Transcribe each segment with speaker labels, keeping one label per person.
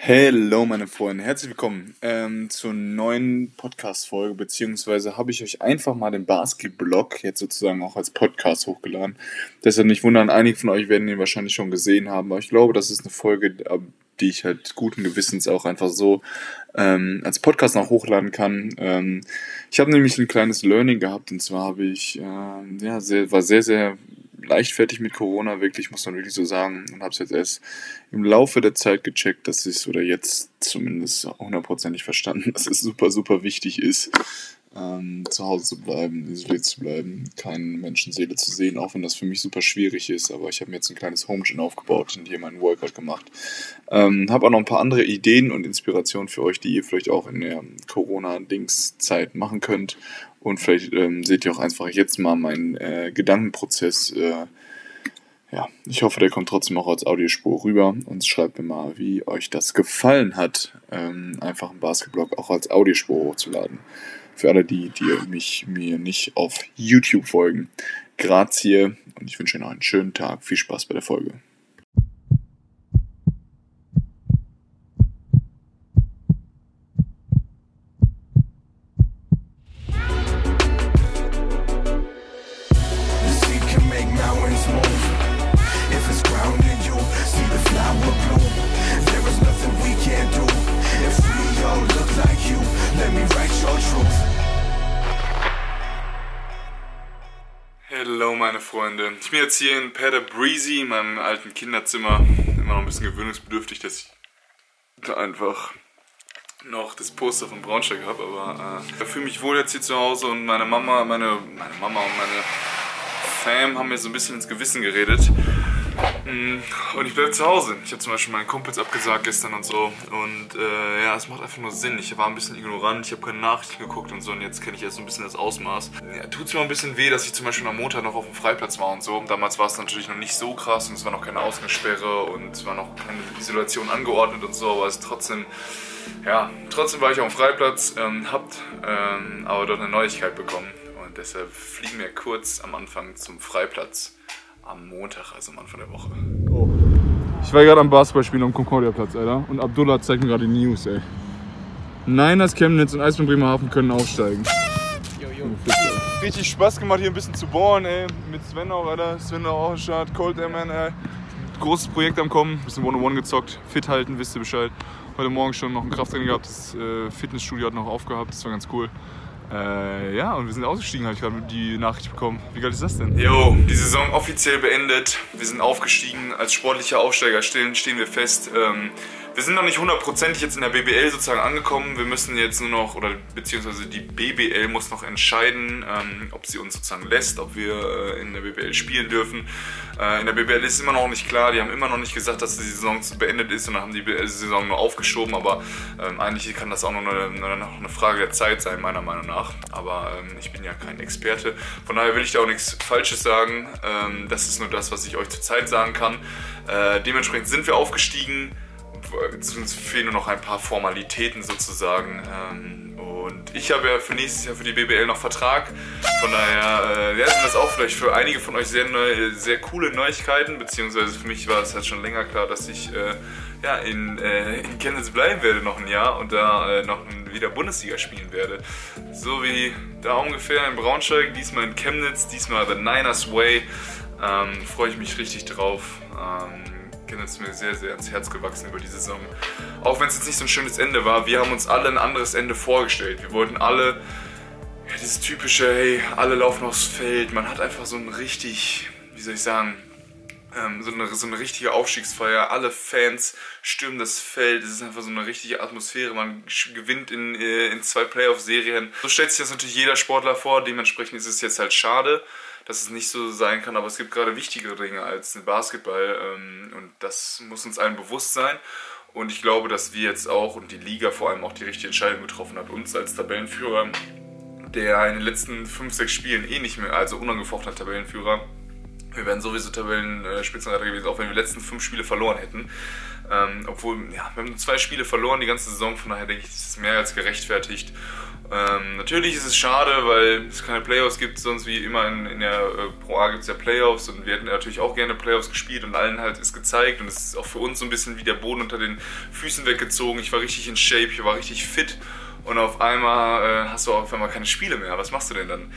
Speaker 1: Hello, meine Freunde, herzlich willkommen ähm, zur neuen Podcast-Folge, beziehungsweise habe ich euch einfach mal den Basket-Blog jetzt sozusagen auch als Podcast hochgeladen. Deshalb nicht wundern, einige von euch werden ihn wahrscheinlich schon gesehen haben, aber ich glaube, das ist eine Folge, die ich halt guten Gewissens auch einfach so ähm, als Podcast noch hochladen kann. Ähm, ich habe nämlich ein kleines Learning gehabt und zwar habe ich, äh, ja, sehr, war sehr, sehr leichtfertig mit Corona, wirklich, muss man wirklich so sagen. Und habe es jetzt erst im Laufe der Zeit gecheckt, dass es, oder jetzt zumindest hundertprozentig verstanden, dass es super, super wichtig ist, ähm, zu Hause zu bleiben, isoliert zu bleiben, keine Menschenseele zu sehen, auch wenn das für mich super schwierig ist. Aber ich habe mir jetzt ein kleines Home Gym aufgebaut und hier meinen Workout gemacht. Ähm, habe auch noch ein paar andere Ideen und Inspirationen für euch, die ihr vielleicht auch in der Corona-Dings-Zeit machen könnt. Und vielleicht ähm, seht ihr auch einfach jetzt mal meinen äh, Gedankenprozess. Äh, ja, ich hoffe, der kommt trotzdem auch als Audiospur rüber und schreibt mir mal, wie euch das gefallen hat, ähm, einfach einen Basketblog auch als Audiospur hochzuladen. Für alle die, die mich mir nicht auf YouTube folgen. Grazie und ich wünsche euch noch einen schönen Tag. Viel Spaß bei der Folge. Meine Freunde. Ich bin jetzt hier in Peter Breezy, in meinem alten Kinderzimmer. Immer noch ein bisschen gewöhnungsbedürftig, dass ich da einfach noch das Poster von Braunschweig habe, aber äh, ich fühle mich wohl jetzt hier zu Hause und meine Mama, meine, meine Mama und meine Fam haben mir so ein bisschen ins Gewissen geredet. Und ich bleibe zu Hause. Ich habe zum Beispiel meinen Kumpels abgesagt gestern und so. Und äh, ja, es macht einfach nur Sinn. Ich war ein bisschen ignorant, ich habe keine Nachrichten geguckt und so. Und jetzt kenne ich erst so ein bisschen das Ausmaß. Ja, Tut es mir ein bisschen weh, dass ich zum Beispiel am Montag noch auf dem Freiplatz war und so. Damals war es natürlich noch nicht so krass und es war noch keine Ausgangssperre und es war noch keine Isolation angeordnet und so. Aber es ist trotzdem, ja, trotzdem war ich auf dem Freiplatz, ähm, habt ähm, aber dort eine Neuigkeit bekommen. Und deshalb fliegen wir kurz am Anfang zum Freiplatz am Montag, also am Anfang der Woche. Oh. Ich war gerade am Basketballspielen am Concordia-Platz, Alter. Und Abdullah zeigt mir gerade die News, ey. Niners, Chemnitz und Eisbären Bremerhaven können aufsteigen. Jo, jo. Richtig Spaß gemacht, hier ein bisschen zu bohren, ey. Mit Sven auch, Alter. Sven auch am Start. Cold Airman, ey. Großes Projekt am Kommen. Bisschen One-on-One gezockt. Fit halten, wisst ihr Bescheid. Heute Morgen schon noch ein Krafttraining gehabt. Das äh, Fitnessstudio hat noch aufgehabt. Das war ganz cool. Äh, ja, und wir sind ausgestiegen, habe ich gerade die Nachricht bekommen. Wie geil ist das denn? Jo, die Saison offiziell beendet. Wir sind aufgestiegen. Als sportlicher Aufsteiger stehen, stehen wir fest. Ähm, wir sind noch nicht hundertprozentig jetzt in der BBL sozusagen angekommen. Wir müssen jetzt nur noch, oder beziehungsweise die BBL muss noch entscheiden, ähm, ob sie uns sozusagen lässt, ob wir äh, in der BBL spielen dürfen. Äh, in der BBL ist immer noch nicht klar, die haben immer noch nicht gesagt, dass die Saison beendet ist und dann haben die Saison nur aufgeschoben, aber ähm, eigentlich kann das auch noch eine, noch eine Frage der Zeit sein, meiner Meinung nach. Aber ähm, ich bin ja kein Experte, von daher will ich da auch nichts Falsches sagen. Ähm, das ist nur das, was ich euch zurzeit sagen kann. Äh, dementsprechend sind wir aufgestiegen uns fehlen nur noch ein paar Formalitäten sozusagen. Ähm, und ich habe ja für nächstes Jahr für die BBL noch Vertrag. Von daher äh, ja, sind das auch vielleicht für einige von euch sehr, neu, sehr coole Neuigkeiten. Beziehungsweise für mich war es halt schon länger klar, dass ich äh, ja, in, äh, in Chemnitz bleiben werde noch ein Jahr und da äh, noch wieder Bundesliga spielen werde. So wie da ungefähr in Braunschweig, diesmal in Chemnitz, diesmal The Niners Way. Ähm, Freue ich mich richtig drauf. Ähm, Chemnitz ist mir sehr, sehr ans Herz gewachsen über die Saison. Auch wenn es jetzt nicht so ein schönes Ende war, wir haben uns alle ein anderes Ende vorgestellt. Wir wollten alle ja, dieses typische, hey, alle laufen aufs Feld. Man hat einfach so ein richtig, wie soll ich sagen, ähm, so, eine, so eine richtige Aufstiegsfeier. Alle Fans stürmen das Feld. Es ist einfach so eine richtige Atmosphäre. Man gewinnt in, äh, in zwei Playoff-Serien. So stellt sich das natürlich jeder Sportler vor. Dementsprechend ist es jetzt halt schade dass es nicht so sein kann, aber es gibt gerade wichtigere Dinge als Basketball ähm, und das muss uns allen bewusst sein. Und ich glaube, dass wir jetzt auch und die Liga vor allem auch die richtige Entscheidung getroffen hat, uns als Tabellenführer, der in den letzten 5, 6 Spielen eh nicht mehr, also unangefochtener Tabellenführer, wir wären sowieso Tabellenspitzenreiter gewesen, auch wenn wir die letzten 5 Spiele verloren hätten. Ähm, obwohl, ja, wir haben zwei Spiele verloren die ganze Saison, von daher denke ich, das ist mehr als gerechtfertigt. Ähm, natürlich ist es schade, weil es keine Playoffs gibt, sonst wie immer in, in der äh, Pro A gibt es ja Playoffs und wir hätten natürlich auch gerne Playoffs gespielt und allen halt ist gezeigt und es ist auch für uns so ein bisschen wie der Boden unter den Füßen weggezogen. Ich war richtig in Shape, ich war richtig fit und auf einmal äh, hast du auf einmal keine Spiele mehr. Was machst du denn dann?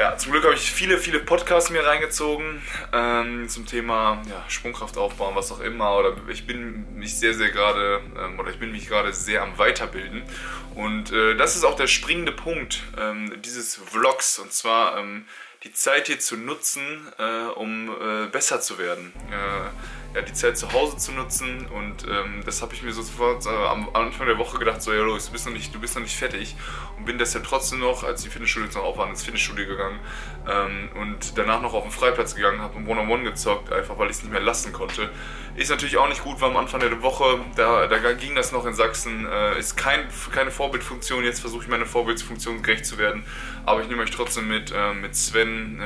Speaker 1: Ja, zum Glück habe ich viele, viele Podcasts mir reingezogen ähm, zum Thema ja, Sprungkraft aufbauen, was auch immer. Oder ich bin mich sehr, sehr gerade, ähm, oder ich bin mich gerade sehr am Weiterbilden. Und äh, das ist auch der springende Punkt ähm, dieses Vlogs. Und zwar ähm, die Zeit hier zu nutzen, äh, um äh, besser zu werden. Äh, ja, die Zeit zu Hause zu nutzen und ähm, das habe ich mir so sofort äh, am Anfang der Woche gedacht, so ja los, du bist noch nicht, du bist noch nicht fertig und bin ja trotzdem noch, als die Fitnessstudio noch auf waren, ins Fitnessstudio gegangen ähm, und danach noch auf den Freiplatz gegangen, habe ein One-on-One gezockt, einfach weil ich es nicht mehr lassen konnte. Ist natürlich auch nicht gut, war am Anfang der Woche, da, da ging das noch in Sachsen, äh, ist kein, keine Vorbildfunktion, jetzt versuche ich meine Vorbildfunktion gerecht zu werden, aber ich nehme euch trotzdem mit, äh, mit Sven,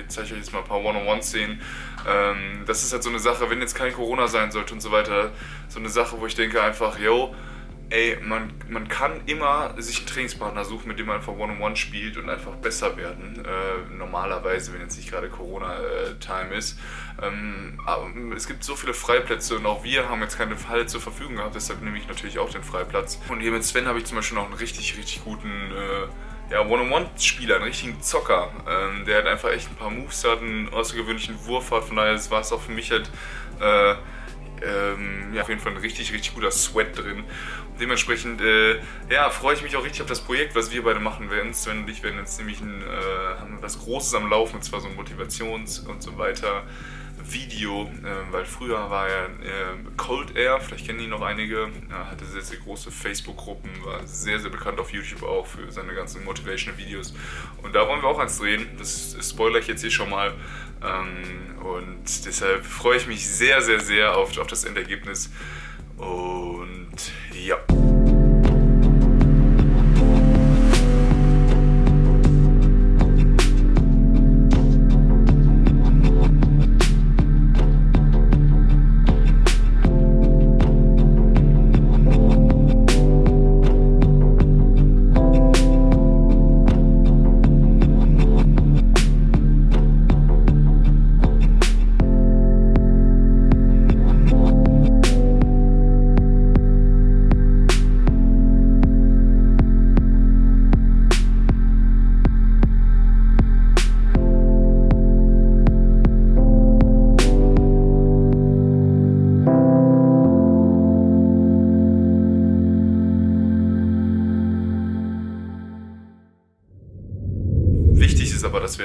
Speaker 1: ich zeige euch jetzt mal ein paar One-on-One-Szenen, ähm, das ist halt so eine Sache, wenn jetzt kein Corona sein sollte und so weiter, so eine Sache, wo ich denke einfach, yo, ey, man, man kann immer sich einen Trainingspartner suchen, mit dem man einfach One-on-One spielt und einfach besser werden. Äh, normalerweise, wenn jetzt nicht gerade Corona-Time ist. Ähm, es gibt so viele Freiplätze und auch wir haben jetzt keine Halle zur Verfügung gehabt, deshalb nehme ich natürlich auch den Freiplatz. Und hier mit Sven habe ich zum Beispiel noch einen richtig, richtig guten äh, ja, One-on-One-Spieler, einen richtigen Zocker, ähm, der halt einfach echt ein paar Moves hat, einen außergewöhnlichen Wurf hat, von daher war es auch für mich halt äh, ähm, ja, auf jeden Fall ein richtig, richtig guter Sweat drin. Und dementsprechend, äh, ja, freue ich mich auch richtig auf das Projekt, was wir beide machen werden. Sven und ich werden jetzt nämlich ein, äh, haben was Großes am Laufen, und zwar so ein Motivations- und so weiter Video, äh, weil früher war er äh, Cold Air, vielleicht kennen ihn noch einige, er hatte sehr, sehr große Facebook-Gruppen, war sehr, sehr bekannt auf YouTube auch für seine ganzen Motivational Videos. Und da wollen wir auch eins drehen, das spoilere ich jetzt hier schon mal. Ähm, und deshalb freue ich mich sehr, sehr, sehr auf, auf das Endergebnis. Und ja.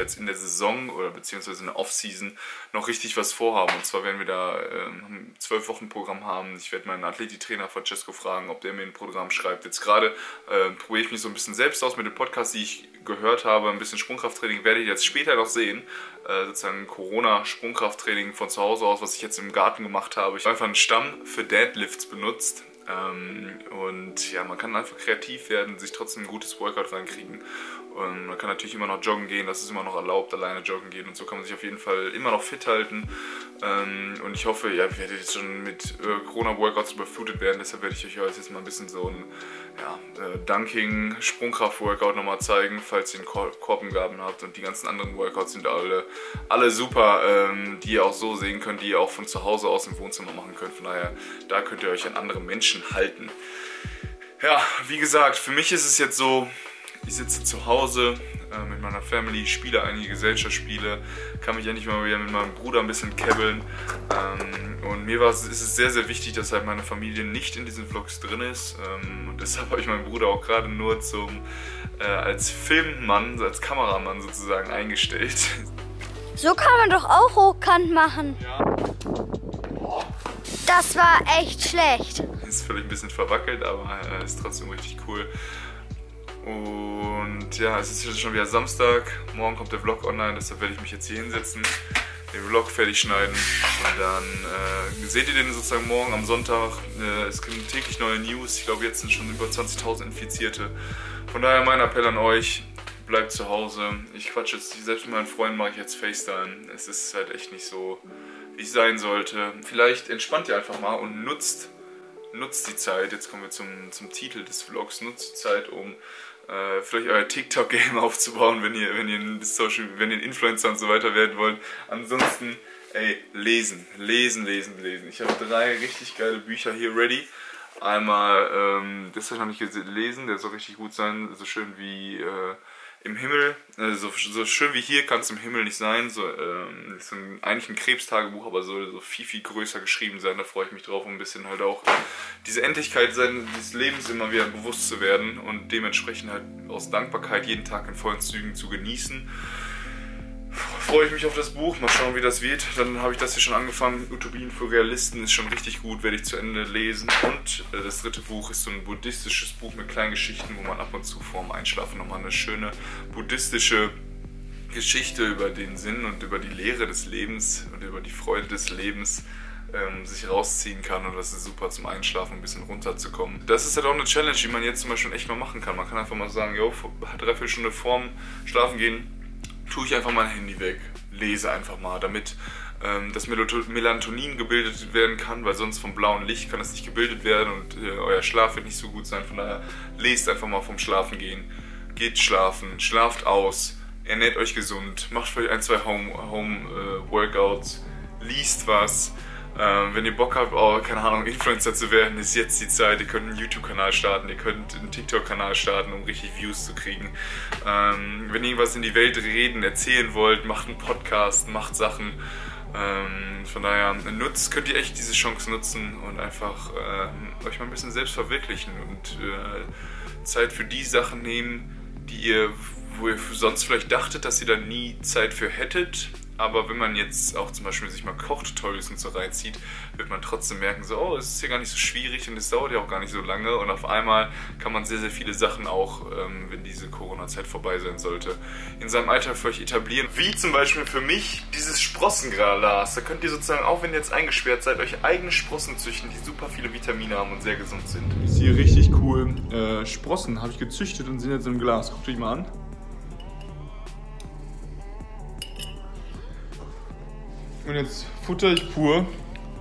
Speaker 1: Jetzt in der Saison oder beziehungsweise in der Offseason noch richtig was vorhaben. Und zwar werden wir da ähm, ein zwölf Wochen Programm haben. Ich werde meinen Athletiktrainer Francesco fragen, ob der mir ein Programm schreibt. Jetzt gerade äh, probiere ich mich so ein bisschen selbst aus mit dem Podcast, die ich gehört habe. Ein bisschen Sprungkrafttraining werde ich jetzt später noch sehen. Äh, sozusagen Corona-Sprungkrafttraining von zu Hause aus, was ich jetzt im Garten gemacht habe. Ich habe einfach einen Stamm für Deadlifts benutzt. Ähm, und ja, man kann einfach kreativ werden, sich trotzdem ein gutes Workout reinkriegen. Und man kann natürlich immer noch joggen gehen, das ist immer noch erlaubt, alleine joggen gehen und so kann man sich auf jeden Fall immer noch fit halten. Ähm, und ich hoffe, ja, ihr werdet jetzt schon mit äh, Corona-Workouts überflutet werden, deshalb werde ich euch jetzt mal ein bisschen so ein ja, äh, Dunking, Sprungkraft-Workout nochmal zeigen, falls ihr einen Korbengaben habt. Und die ganzen anderen Workouts sind alle, alle super, ähm, die ihr auch so sehen könnt, die ihr auch von zu Hause aus im Wohnzimmer machen könnt. Von daher, da könnt ihr euch an andere Menschen halten. Ja, wie gesagt, für mich ist es jetzt so, ich sitze zu Hause äh, mit meiner Family, spiele einige Gesellschaftsspiele, kann mich endlich mal wieder mit meinem Bruder ein bisschen kebbeln. Ähm, und mir war, ist es sehr, sehr wichtig, dass halt meine Familie nicht in diesen Vlogs drin ist. Ähm, und deshalb habe ich meinen Bruder auch gerade nur zum, äh, als Filmmann, als Kameramann sozusagen eingestellt.
Speaker 2: So kann man doch auch hochkant machen.
Speaker 1: Ja.
Speaker 2: Das war echt schlecht.
Speaker 1: Ist vielleicht ein bisschen verwackelt, aber äh, ist trotzdem richtig cool. Und ja, es ist jetzt schon wieder Samstag. Morgen kommt der Vlog online, deshalb werde ich mich jetzt hier hinsetzen, den Vlog fertig schneiden. Und dann äh, seht ihr den sozusagen morgen am Sonntag. Äh, es gibt täglich neue News. Ich glaube, jetzt sind schon über 20.000 Infizierte. Von daher mein Appell an euch, bleibt zu Hause. Ich quatsche jetzt, selbst mit meinen Freunden mache ich jetzt FaceTime. Es ist halt echt nicht so ich sein sollte. Vielleicht entspannt ihr einfach mal und nutzt, nutzt die Zeit. Jetzt kommen wir zum, zum Titel des Vlogs. Nutzt die Zeit, um äh, vielleicht euer TikTok-Game aufzubauen, wenn ihr, wenn ihr ein Social, wenn ihr ein Influencer und so weiter werden wollt. Ansonsten, ey, lesen, lesen, lesen, lesen. Ich habe drei richtig geile Bücher hier ready. Einmal, ähm, das habe ich noch nicht gelesen, der soll richtig gut sein, so schön wie äh, im Himmel, äh, so, so, schön wie hier kann es im Himmel nicht sein. So, ähm, ist ein, eigentlich ein Krebstagebuch, aber soll so viel, viel größer geschrieben sein. Da freue ich mich drauf, um ein bisschen halt auch diese Endlichkeit seines Lebens immer wieder bewusst zu werden und dementsprechend halt aus Dankbarkeit jeden Tag in vollen Zügen zu genießen freue ich mich auf das Buch. Mal schauen, wie das wird. Dann habe ich das hier schon angefangen. Utopien für Realisten ist schon richtig gut, werde ich zu Ende lesen. Und äh, das dritte Buch ist so ein buddhistisches Buch mit kleinen Geschichten, wo man ab und zu vorm Einschlafen nochmal eine schöne buddhistische Geschichte über den Sinn und über die Lehre des Lebens und über die Freude des Lebens ähm, sich rausziehen kann und das ist super zum Einschlafen, ein bisschen runterzukommen. Das ist halt auch eine Challenge, die man jetzt zum Beispiel echt mal machen kann. Man kann einfach mal sagen, jo, dreiviertel Stunde vorm Schlafen gehen, tue ich einfach mein Handy weg, lese einfach mal, damit ähm, das Melatonin gebildet werden kann, weil sonst vom blauen Licht kann es nicht gebildet werden und äh, euer Schlaf wird nicht so gut sein. Von daher lest einfach mal vom Schlafen gehen, geht schlafen, schlaft aus, ernährt euch gesund, macht vielleicht ein, zwei Home, Home äh, Workouts, liest was ähm, wenn ihr Bock habt, oh, keine Ahnung, Influencer zu werden, ist jetzt die Zeit. Ihr könnt einen YouTube-Kanal starten, ihr könnt einen TikTok-Kanal starten, um richtig Views zu kriegen. Ähm, wenn ihr irgendwas in die Welt reden, erzählen wollt, macht einen Podcast, macht Sachen. Ähm, von daher nutzt, könnt ihr echt diese Chance nutzen und einfach äh, euch mal ein bisschen selbst verwirklichen und äh, Zeit für die Sachen nehmen, die ihr, wo ihr sonst vielleicht dachtet, dass ihr da nie Zeit für hättet, aber wenn man jetzt auch zum Beispiel sich mal Kochtutorials und so reinzieht, wird man trotzdem merken, so, oh, es ist hier gar nicht so schwierig und es dauert ja auch gar nicht so lange. Und auf einmal kann man sehr, sehr viele Sachen auch, ähm, wenn diese Corona-Zeit vorbei sein sollte, in seinem Alltag für euch etablieren. Wie zum Beispiel für mich dieses Sprossengras. Da könnt ihr sozusagen, auch wenn ihr jetzt eingesperrt seid, euch eigene Sprossen züchten, die super viele Vitamine haben und sehr gesund sind. Ist hier richtig cool. Äh, Sprossen habe ich gezüchtet und sind jetzt im Glas. Guckt euch mal an. Und jetzt futter ich pur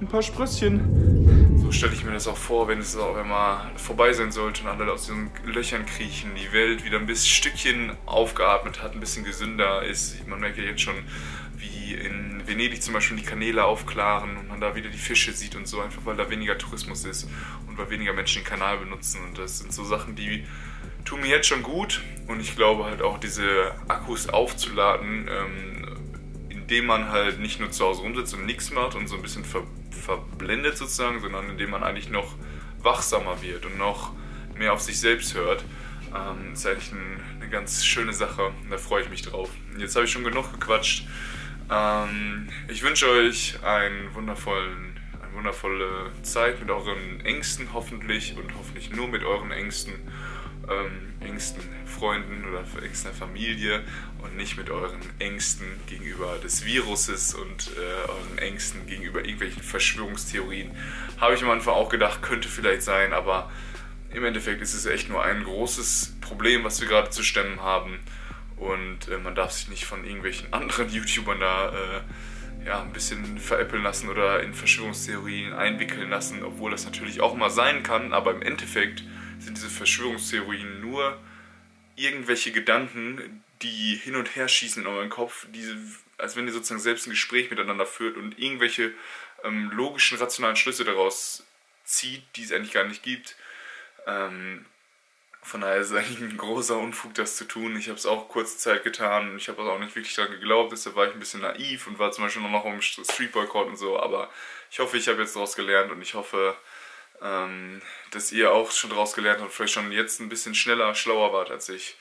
Speaker 1: ein paar Sprösschen. So stelle ich mir das auch vor, wenn es auch immer vorbei sein sollte und alle aus diesen Löchern kriechen, die Welt wieder ein bisschen Stückchen aufgeatmet hat, ein bisschen gesünder ist. Man merkt ja jetzt schon, wie in Venedig zum Beispiel die Kanäle aufklaren und man da wieder die Fische sieht und so, einfach weil da weniger Tourismus ist und weil weniger Menschen den Kanal benutzen. Und das sind so Sachen, die tun mir jetzt schon gut und ich glaube halt auch diese Akkus aufzuladen, ähm, indem man halt nicht nur zu Hause rumsitzt und nichts macht und so ein bisschen ver verblendet sozusagen, sondern indem man eigentlich noch wachsamer wird und noch mehr auf sich selbst hört. Ähm, ist eigentlich ein, eine ganz schöne Sache. Da freue ich mich drauf. Jetzt habe ich schon genug gequatscht. Ähm, ich wünsche euch einen wundervollen, eine wundervolle Zeit mit euren Ängsten hoffentlich und hoffentlich nur mit euren Ängsten ähm, engsten Freunden oder engster Familie und nicht mit euren Ängsten gegenüber des Viruses und äh, euren Ängsten gegenüber irgendwelchen Verschwörungstheorien. Habe ich am Anfang auch gedacht, könnte vielleicht sein, aber im Endeffekt ist es echt nur ein großes Problem, was wir gerade zu stemmen haben. Und äh, man darf sich nicht von irgendwelchen anderen YouTubern da äh, ja, ein bisschen veräppeln lassen oder in Verschwörungstheorien einwickeln lassen, obwohl das natürlich auch mal sein kann, aber im Endeffekt sind diese Verschwörungstheorien nur irgendwelche Gedanken, die hin und her schießen in euren Kopf, diese, als wenn ihr sozusagen selbst ein Gespräch miteinander führt und irgendwelche ähm, logischen, rationalen Schlüsse daraus zieht, die es eigentlich gar nicht gibt. Ähm, von daher ist es eigentlich ein großer Unfug, das zu tun. Ich habe es auch kurze Zeit getan und ich habe auch nicht wirklich daran geglaubt. Deshalb war ich ein bisschen naiv und war zum Beispiel noch im Street Boycott und so. Aber ich hoffe, ich habe jetzt daraus gelernt und ich hoffe, ähm, dass ihr auch schon daraus gelernt habt, vielleicht schon jetzt ein bisschen schneller, schlauer wart als ich.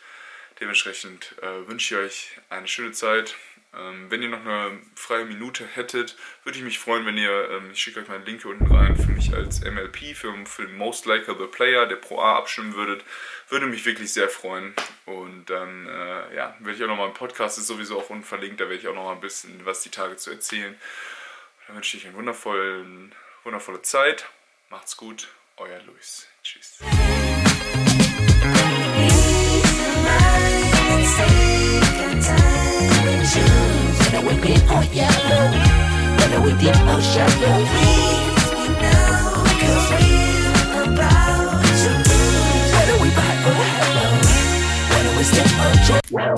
Speaker 1: Dementsprechend äh, wünsche ich euch eine schöne Zeit. Ähm, wenn ihr noch eine freie Minute hättet, würde ich mich freuen, wenn ihr, ähm, ich schicke euch mal einen Link hier unten rein, für mich als MLP, für, für den Most Likeable Player, der Pro A abstimmen würdet. Würde mich wirklich sehr freuen. Und dann, äh, ja, werde ich auch nochmal, ein Podcast ist sowieso auch unverlinkt, da werde ich auch nochmal ein bisschen was die Tage zu erzählen. Dann wünsche ich euch eine wundervolle Zeit. Macht's gut, euer Luis. Tschüss.
Speaker 2: Where